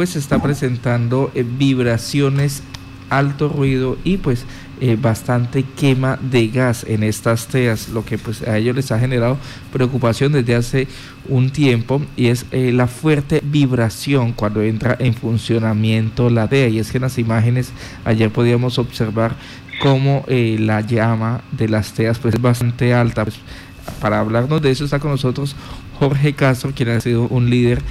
pues se está presentando eh, vibraciones, alto ruido y pues eh, bastante quema de gas en estas teas, lo que pues a ellos les ha generado preocupación desde hace un tiempo y es eh, la fuerte vibración cuando entra en funcionamiento la tea y es que en las imágenes ayer podíamos observar cómo eh, la llama de las teas pues es bastante alta. Pues, para hablarnos de eso está con nosotros Jorge Castro, quien ha sido un líder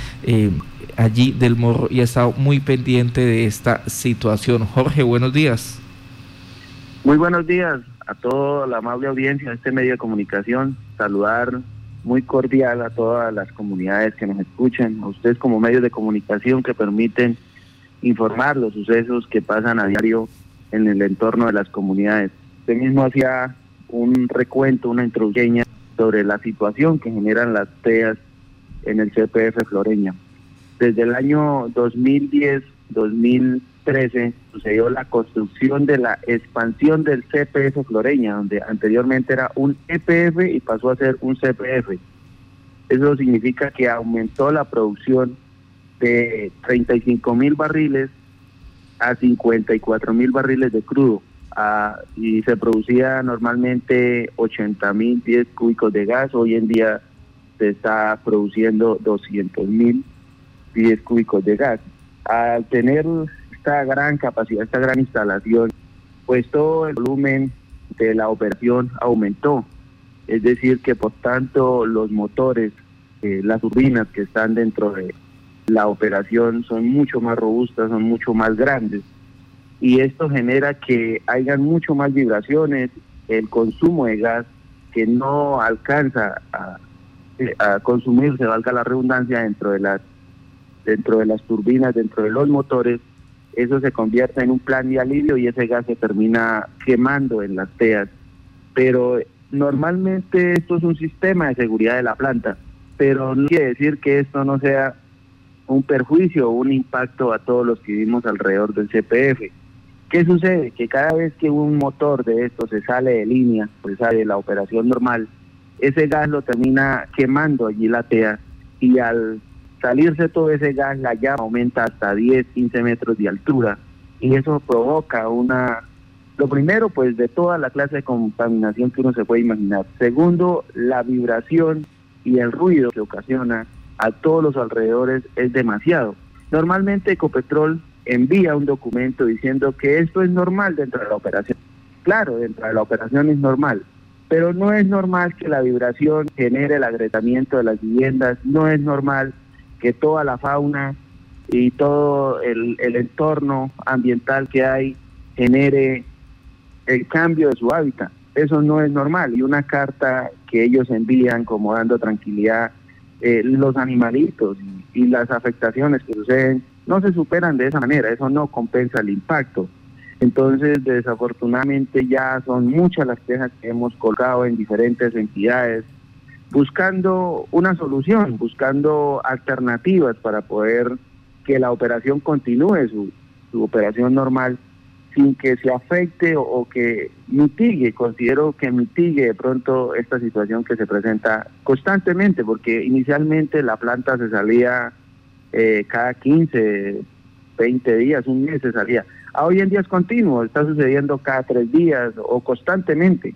allí del Morro y ha estado muy pendiente de esta situación. Jorge, buenos días. Muy buenos días a toda la amable audiencia de este medio de comunicación. Saludar muy cordial a todas las comunidades que nos escuchan, a ustedes como medios de comunicación que permiten informar los sucesos que pasan a diario en el entorno de las comunidades. Usted mismo hacía un recuento, una introducción sobre la situación que generan las TEAS en el CPF Floreña. Desde el año 2010, 2000 sucedió la construcción de la expansión del CPF Floreña, donde anteriormente era un EPF y pasó a ser un CPF. Eso significa que aumentó la producción de 35 mil barriles a 54 mil barriles de crudo y se producía normalmente 80 mil pies cúbicos de gas. Hoy en día se está produciendo 200 mil pies cúbicos de gas. Al tener esta gran capacidad, esta gran instalación, pues todo el volumen de la operación aumentó. Es decir, que por tanto los motores, eh, las turbinas que están dentro de la operación son mucho más robustas, son mucho más grandes. Y esto genera que hayan mucho más vibraciones, el consumo de gas que no alcanza a, a consumirse, valga la redundancia, dentro de las dentro de las turbinas, dentro de los motores, eso se convierte en un plan de alivio y ese gas se termina quemando en las teas. Pero normalmente esto es un sistema de seguridad de la planta, pero no quiere decir que esto no sea un perjuicio o un impacto a todos los que vivimos alrededor del CPF. ¿Qué sucede? Que cada vez que un motor de esto se sale de línea, pues sale de la operación normal, ese gas lo termina quemando allí la tea y al salirse todo ese gas, la llama aumenta hasta 10, 15 metros de altura y eso provoca una, lo primero pues de toda la clase de contaminación que uno se puede imaginar. Segundo, la vibración y el ruido que ocasiona a todos los alrededores es demasiado. Normalmente Ecopetrol envía un documento diciendo que esto es normal dentro de la operación. Claro, dentro de la operación es normal, pero no es normal que la vibración genere el agretamiento de las viviendas, no es normal que toda la fauna y todo el, entorno ambiental que hay genere el cambio de su hábitat. Eso no es normal. Y una carta que ellos envían como dando tranquilidad, eh, los animalitos y, las afectaciones que suceden no se superan de esa manera, eso no compensa el impacto. Entonces, desafortunadamente ya son muchas las quejas que hemos colgado en diferentes entidades, buscando una solución, buscando alternativas para poder que la operación continúe su, operación normal sin que se afecte o, que mitigue, considero que mitigue de pronto esta situación que se presenta constantemente, porque inicialmente la planta se salía eh, cada 15, 20 días, un mes se salía. A hoy en día es continuo, está sucediendo cada tres días o constantemente.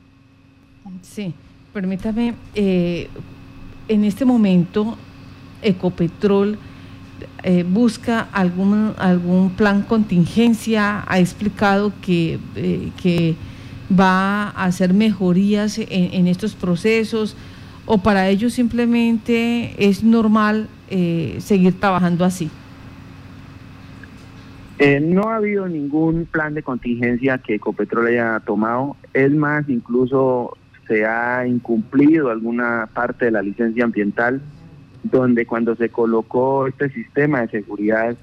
Sí. Permítame, eh, en este momento Ecopetrol eh, busca algún, algún plan contingencia, ha explicado que, eh, que va a hacer mejorías en, estos procesos o para ellos simplemente es normal seguir trabajando así. no ha habido ningún plan de contingencia que Ecopetrol haya tomado. Es más, incluso se ha incumplido alguna parte de la licencia ambiental, donde cuando se colocó este sistema de seguridad,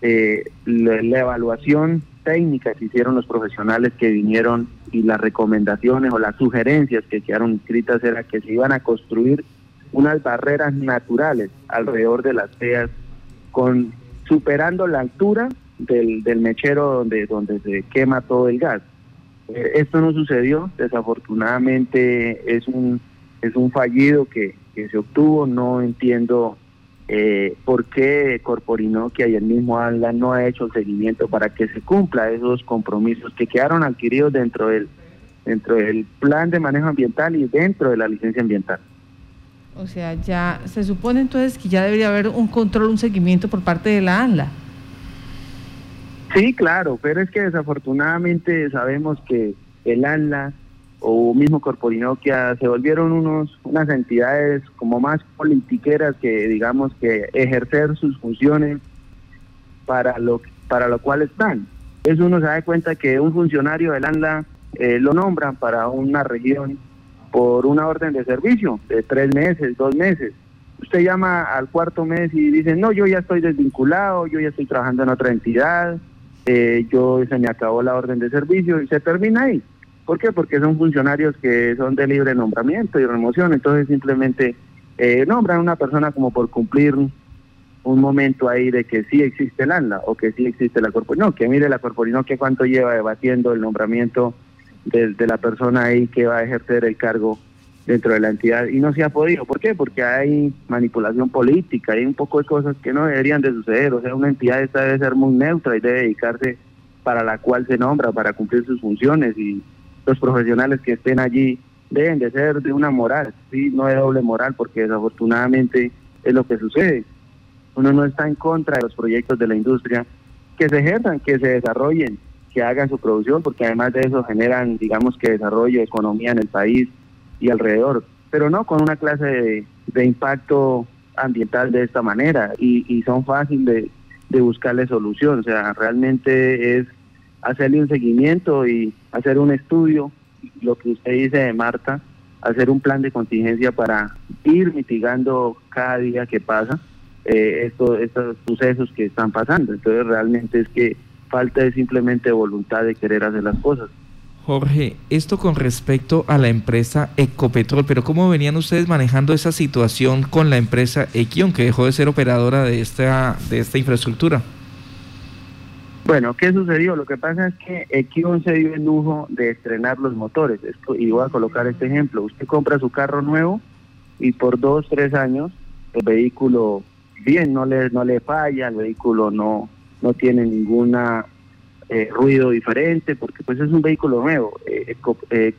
eh, la, evaluación técnica que hicieron los profesionales que vinieron y las recomendaciones o las sugerencias que quedaron inscritas era que se iban a construir unas barreras naturales alrededor de las teas con superando la altura del, del mechero donde, donde se quema todo el gas. Eh, esto no sucedió, desafortunadamente es un, es un fallido que, se obtuvo, no entiendo eh, por qué Corporinoquia y el mismo ANLA no ha hecho seguimiento para que se cumpla esos compromisos que quedaron adquiridos dentro del dentro del plan de manejo ambiental y dentro de la licencia ambiental. O sea, ya se supone entonces que ya debería haber un control, un seguimiento por parte de la ANLA. Sí, claro, pero es que desafortunadamente sabemos que el ANLA o mismo Corporinoquia se volvieron unos unas entidades como más politiqueras que digamos que ejercer sus funciones para lo para lo cual están. Eso uno se da cuenta que un funcionario del ANLA eh, lo nombran para una región por una orden de servicio de tres meses, dos meses. Usted llama al cuarto mes y dice, no, yo ya estoy desvinculado, yo ya estoy trabajando en otra entidad, eh, yo se me acabó la orden de servicio y se termina ahí. ¿Por qué? Porque son funcionarios que son de libre nombramiento y remoción, entonces simplemente eh, nombran a una persona como por cumplir un momento ahí de que sí existe el ANLA o que sí existe la corporación. No, que mire la corporación que cuánto lleva debatiendo el nombramiento de, la persona ahí que va a ejercer el cargo dentro de la entidad y no se ha podido. ¿Por qué? Porque hay manipulación política, hay un poco de cosas que no deberían de suceder. O sea, una entidad esta debe ser muy neutra y debe dedicarse para la cual se nombra, para cumplir sus funciones y los profesionales que estén allí deben de ser de una moral, ¿sí? no de doble moral, porque desafortunadamente es lo que sucede. Uno no está en contra de los proyectos de la industria, que se ejerzan, que se desarrollen, que hagan su producción, porque además de eso generan, digamos que desarrollo, economía en el país y alrededor, pero no con una clase de, impacto ambiental de esta manera y, son fáciles de, de buscarle solución, o sea, realmente es hacerle un seguimiento y hacer un estudio, lo que usted dice de Marta, hacer un plan de contingencia para ir mitigando cada día que pasa eh, estos, estos sucesos que están pasando. Entonces realmente es que falta de simplemente voluntad de querer hacer las cosas. Jorge, esto con respecto a la empresa Ecopetrol, pero ¿cómo venían ustedes manejando esa situación con la empresa Equion, que dejó de ser operadora de esta, de esta infraestructura? Bueno, ¿qué sucedió? Lo que pasa es que Equion se dio el lujo de estrenar los motores. Y voy a colocar este ejemplo. Usted compra su carro nuevo y por dos, tres años el vehículo bien, no le, no le falla, el vehículo no, no tiene ninguna eh, ruido diferente, porque pues es un vehículo nuevo. Eh, eh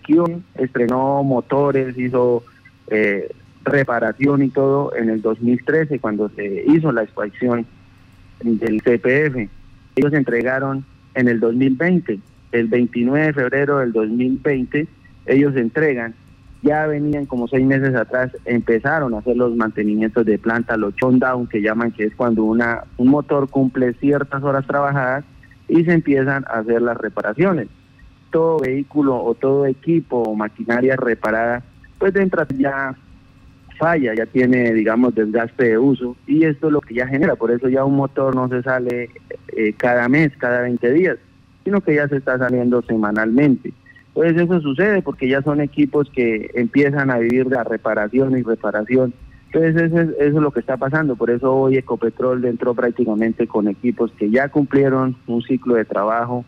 estrenó motores, hizo eh, reparación y todo en el 2013 cuando se hizo la expansión del CPF. Ellos entregaron en el 2020, el 29 de febrero del 2020, ellos entregan ya venían como seis meses atrás, empezaron a hacer los mantenimientos de planta, los down que llaman, que es cuando una, un motor cumple ciertas horas trabajadas y se empiezan a hacer las reparaciones. Todo vehículo o todo equipo o maquinaria reparada, pues entra ya falla, ya tiene, digamos, desgaste de uso y esto es lo que ya genera, por eso ya un motor no se sale eh, cada mes, cada 20 días, sino que ya se está saliendo semanalmente. Pues eso sucede porque ya son equipos que empiezan a vivir la reparación y reparación. Entonces eso es, eso es lo que está pasando, por eso hoy Ecopetrol entró prácticamente con equipos que ya cumplieron un ciclo de trabajo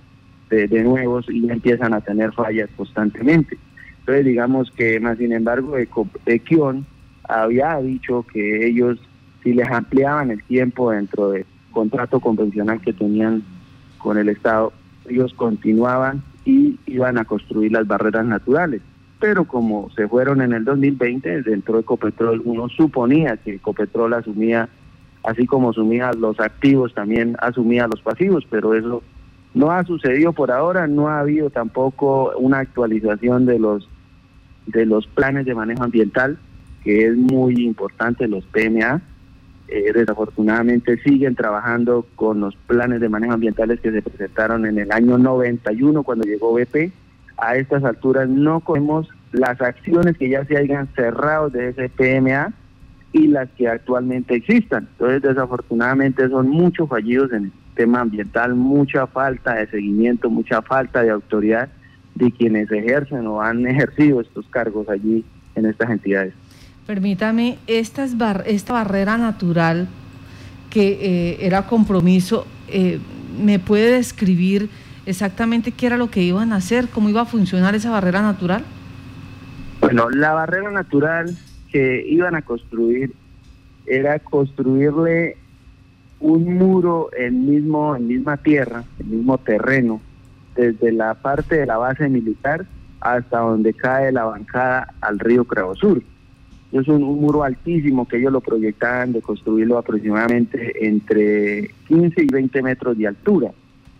de, nuevos y empiezan a tener fallas constantemente. Entonces digamos que más sin embargo Equion había dicho que ellos si les ampliaban el tiempo dentro del contrato convencional que tenían con el Estado, ellos continuaban y iban a construir las barreras naturales. Pero como se fueron en el 2020, dentro de Ecopetrol uno suponía que Ecopetrol asumía, así como asumía los activos, también asumía los pasivos, pero eso no ha sucedido por ahora, no ha habido tampoco una actualización de los de los planes de manejo ambiental, que es muy importante, los PMA, eh, desafortunadamente siguen trabajando con los planes de manejo ambientales que se presentaron en el año 91 cuando llegó BP. A estas alturas no conocemos las acciones que ya se hayan cerrado de ese PMA y las que actualmente existan. Entonces, desafortunadamente son muchos fallidos en el tema ambiental, mucha falta de seguimiento, mucha falta de autoridad de quienes ejercen o han ejercido estos cargos allí en estas entidades. Permítame, esta, esta barrera natural que eh, era compromiso, eh, ¿me puede describir exactamente qué era lo que iban a hacer, cómo iba a funcionar esa barrera natural? Bueno, la barrera natural que iban a construir era construirle un muro en mismo en misma tierra, en mismo terreno, desde la parte de la base militar hasta donde cae la bancada al río Cravo Sur. Es un, muro altísimo que ellos lo proyectaban de construirlo aproximadamente entre 15 y 20 metros de altura.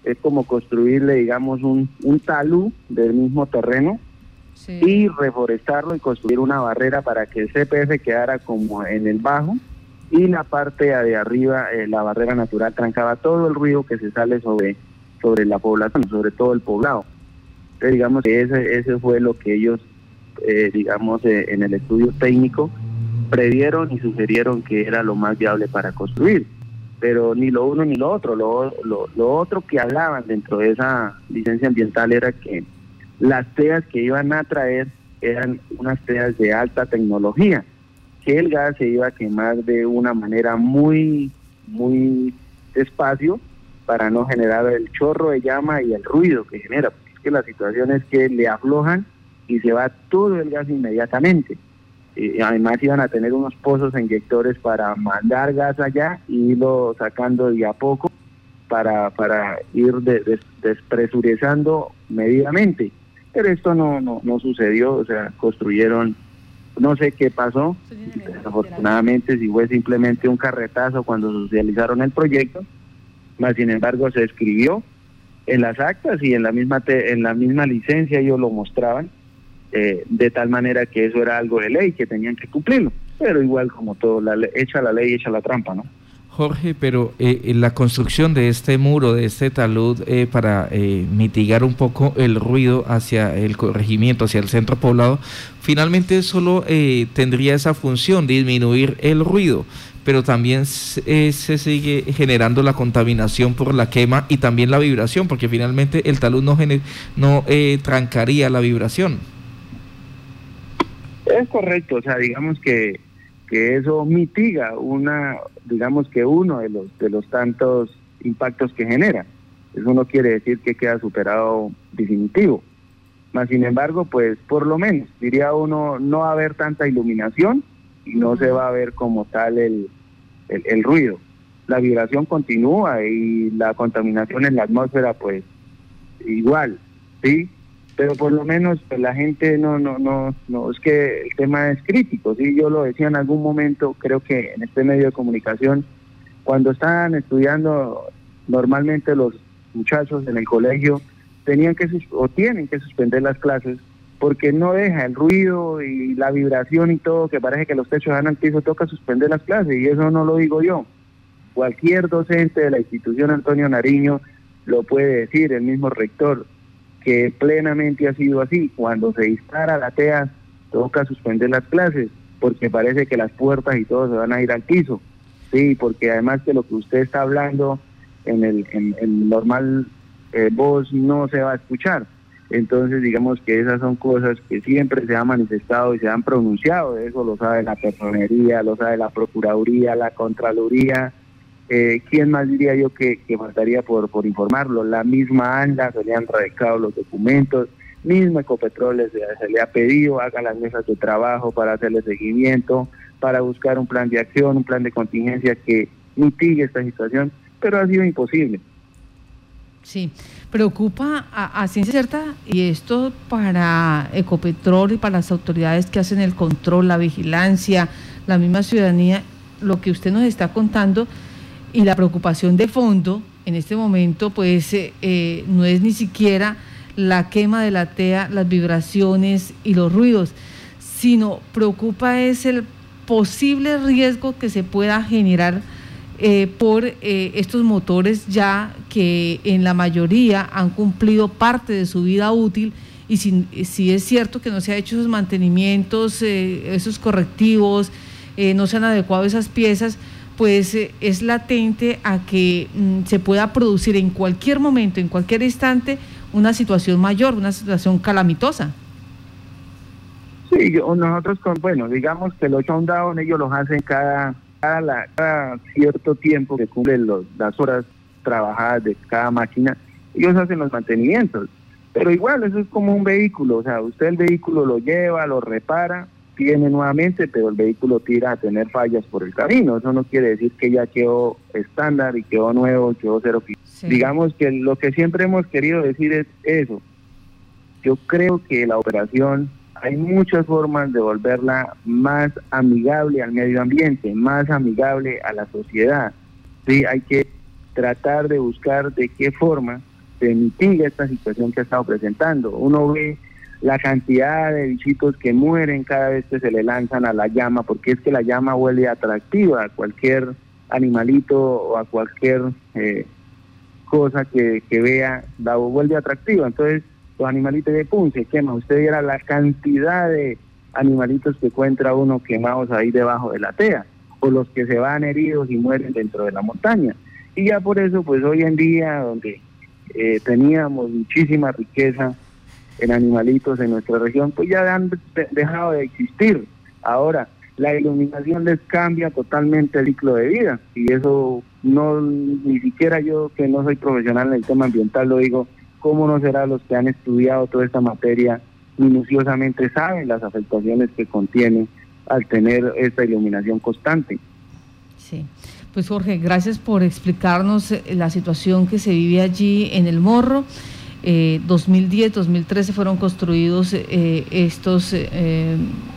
Es como construirle, digamos, un, un talud del mismo terreno y reforestarlo y construir una barrera para que el CPF quedara como en el bajo y la parte de arriba, eh, la barrera natural, trancaba todo el ruido que se sale sobre, sobre la población, sobre todo el poblado. Entonces, digamos que ese, ese fue lo que ellos, eh, digamos, eh, en el estudio técnico previeron y sugirieron que era lo más viable para construir. Pero ni lo uno ni lo otro. Lo, lo, otro que hablaban dentro de esa licencia ambiental era que las teas que iban a traer eran unas teas de alta tecnología, que el gas se iba a quemar de una manera muy, muy despacio para no generar el chorro de llama y el ruido que genera. Porque es que la situación es que le aflojan y se va todo el gas inmediatamente. Y además iban a tener unos pozos inyectores para mandar gas allá y irlo sacando de a poco para, para ir despresurizando medidamente. Pero esto no, no, no sucedió, o sea, construyeron, no sé qué pasó, desafortunadamente si fue simplemente un carretazo cuando socializaron el proyecto, más sin embargo se escribió en las actas y en la misma en la misma licencia ellos lo mostraban eh, de tal manera que eso era algo de ley que tenían que cumplirlo. Pero igual como todo la echa la ley echa la trampa no Jorge, pero eh, la construcción de este muro, de este talud, eh, para eh, mitigar un poco el ruido hacia el corregimiento, hacia el centro poblado, finalmente solo eh, tendría esa función, disminuir el ruido, pero también se sigue generando la contaminación por la quema y también la vibración, porque finalmente el talud no, no trancaría la vibración. Es correcto, o sea, digamos que que eso mitiga una, digamos que uno de los de los tantos impactos que genera. Eso no quiere decir que queda superado definitivo. Más sin embargo, pues por lo menos, diría uno, no va a haber tanta iluminación y no se va a ver como tal el, el, el ruido. La vibración continúa y la contaminación en la atmósfera, pues igual, ¿sí? Pero por lo menos pues, la gente no, no, no, no, es que el tema es crítico, sí, yo lo decía en algún momento, creo que en este medio de comunicación, cuando estaban estudiando normalmente los muchachos en el colegio, tenían que o tienen que suspender las clases porque no deja el ruido y la vibración y todo, que parece que los techos van al piso, toca suspender las clases y eso no lo digo yo. Cualquier docente de la institución Antonio Nariño lo puede decir, el mismo rector, que plenamente ha sido así. Cuando se dispara la TEA, toca suspender las clases, porque parece que las puertas y todo se van a ir al piso. Sí, porque además que lo que usted está hablando en el, en, normal eh, voz no se va a escuchar. Entonces, digamos que esas son cosas que siempre se han manifestado y se han pronunciado. Eso lo sabe la personería, lo sabe la Procuraduría, la Contraloría, eh, ¿Quién más diría yo que, que faltaría por, por informarlo? La misma ANDA se le han radicado los documentos, mismo Ecopetrol se, le ha pedido, haga las mesas de trabajo para hacerle seguimiento, para buscar un plan de acción, un plan de contingencia que mitigue esta situación, pero ha sido imposible. Sí, preocupa a, a, ciencia cierta y esto para Ecopetrol y para las autoridades que hacen el control, la vigilancia, la misma ciudadanía, lo que usted nos está contando y la preocupación de fondo en este momento pues eh, eh, no es ni siquiera la quema de la TEA, las vibraciones y los ruidos, sino preocupa es el posible riesgo que se pueda generar eh, por estos motores ya que en la mayoría han cumplido parte de su vida útil y si, si es cierto que no se han hecho esos mantenimientos, esos correctivos, no se han adecuado esas piezas, pues eh, es latente a que mm, se pueda producir en cualquier momento, en cualquier instante, una situación mayor, una situación calamitosa. Sí, nosotros, con, bueno, digamos que los shutdown ellos los hacen cada, cada, cierto tiempo que cumplen las horas trabajadas de cada máquina, ellos hacen los mantenimientos. Pero igual, eso es como un vehículo, o sea, usted el vehículo lo lleva, lo repara, detiene nuevamente, pero el vehículo tira a tener fallas por el camino. Eso no quiere decir que ya quedó estándar y quedó nuevo, quedó cero. Digamos que lo que siempre hemos querido decir es eso. Yo creo que la operación hay muchas formas de volverla más amigable al medio ambiente, más amigable a la sociedad. Sí, hay que tratar de buscar de qué forma se mitiga esta situación que ha estado presentando. Uno ve la cantidad de bichitos que mueren cada vez que se le lanzan a la llama, porque es que la llama vuelve atractiva a cualquier animalito o a cualquier eh, cosa que, que vea, la vuelve atractiva. Entonces, los animalitos de pum, se quema. Usted viera la cantidad de animalitos que encuentra uno quemados ahí debajo de la tea, o los que se van heridos y mueren dentro de la montaña. Y ya por eso, pues hoy en día, donde eh, teníamos muchísima riqueza en animalitos en nuestra región, pues ya han dejado de existir. Ahora, la iluminación les cambia totalmente el ciclo de vida y eso no, ni siquiera yo que no soy profesional en el tema ambiental lo digo, ¿cómo no será los que han estudiado toda esta materia minuciosamente saben las afectaciones que contiene al tener esta iluminación constante? Sí. Pues Jorge, gracias por explicarnos eh, la situación que se vive allí en el Morro. 2010, eh, 2013 fueron construidos eh, estos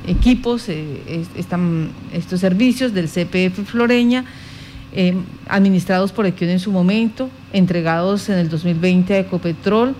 equipos, estos servicios del CPF Floreña, administrados por Equión en su momento, entregados en el 2020 a Ecopetrol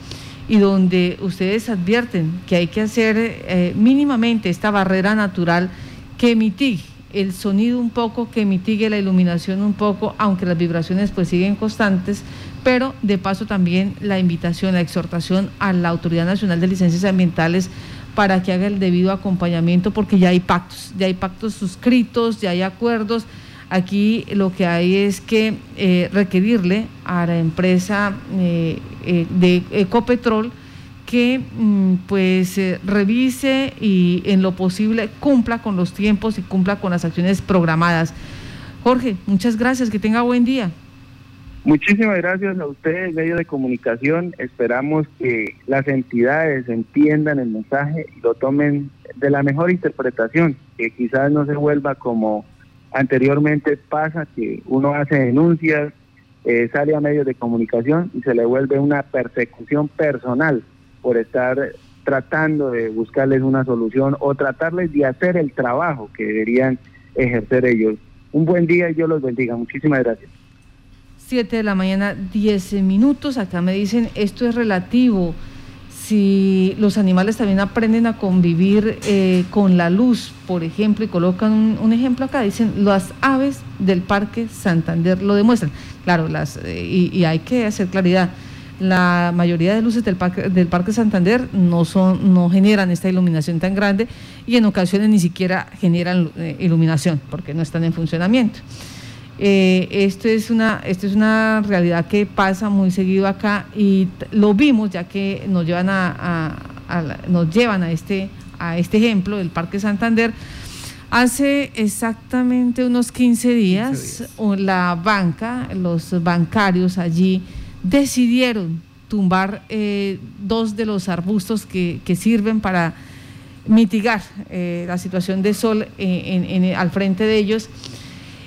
y donde ustedes advierten que hay que hacer mínimamente esta barrera natural que mitigue el sonido un poco, que mitigue la iluminación un poco, aunque las vibraciones pues siguen constantes, pero de paso también la invitación, la exhortación a la Autoridad Nacional de Licencias Ambientales para que haga el debido acompañamiento, porque ya hay pactos, ya hay pactos suscritos, ya hay acuerdos. Aquí lo que hay es que eh, requerirle a la empresa eh, eh, de Ecopetrol, que mm, pues revise y en lo posible cumpla con los tiempos y cumpla con las acciones programadas. Jorge, muchas gracias, que tenga buen día. Muchísimas gracias a ustedes, medio de comunicación. Esperamos que las entidades entiendan el mensaje y lo tomen de la mejor interpretación, que quizás no se vuelva como anteriormente pasa, que uno hace denuncias, eh, sale a medios de comunicación y se le vuelve una persecución personal por estar tratando de buscarles una solución o tratarles de hacer el trabajo que deberían ejercer ellos. Un buen día y Dios los bendiga. Muchísimas gracias. Siete de la mañana, diez minutos. Acá me dicen, esto es relativo. Si los animales también aprenden a convivir eh, con la luz, por ejemplo, y colocan un, ejemplo acá, dicen, las aves del Parque Santander lo demuestran. Claro, las, eh, y hay que hacer claridad la mayoría de luces del Parque, del Parque Santander no, son, no generan esta iluminación tan grande y en ocasiones ni siquiera generan eh, iluminación porque no están en funcionamiento. Eh, esto, es una, esto es una realidad que pasa muy seguido acá y lo vimos ya que nos llevan a, nos llevan a este, a este ejemplo del Parque Santander. Hace exactamente unos 15 días, la banca, los bancarios allí, decidieron tumbar eh, dos de los arbustos que, sirven para mitigar eh, la situación de sol al frente de ellos.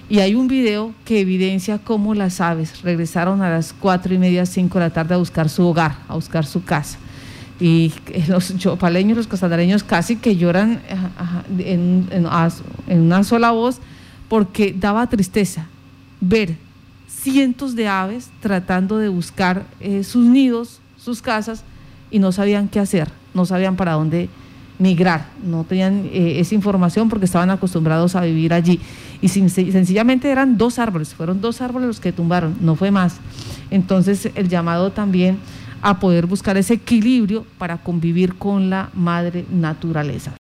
Y hay un video que evidencia cómo las aves regresaron a las cuatro y media, cinco de la tarde a buscar su hogar, a buscar su casa. Y los chopaleños, los costadareños casi que lloran en, en una sola voz porque daba tristeza ver cientos de aves tratando de buscar eh, sus nidos, sus casas, y no sabían qué hacer, no sabían para dónde migrar, no tenían eh, esa información porque estaban acostumbrados a vivir allí. Y sencillamente eran dos árboles, fueron dos árboles los que tumbaron, no fue más. Entonces el llamado también a poder buscar ese equilibrio para convivir con la madre naturaleza.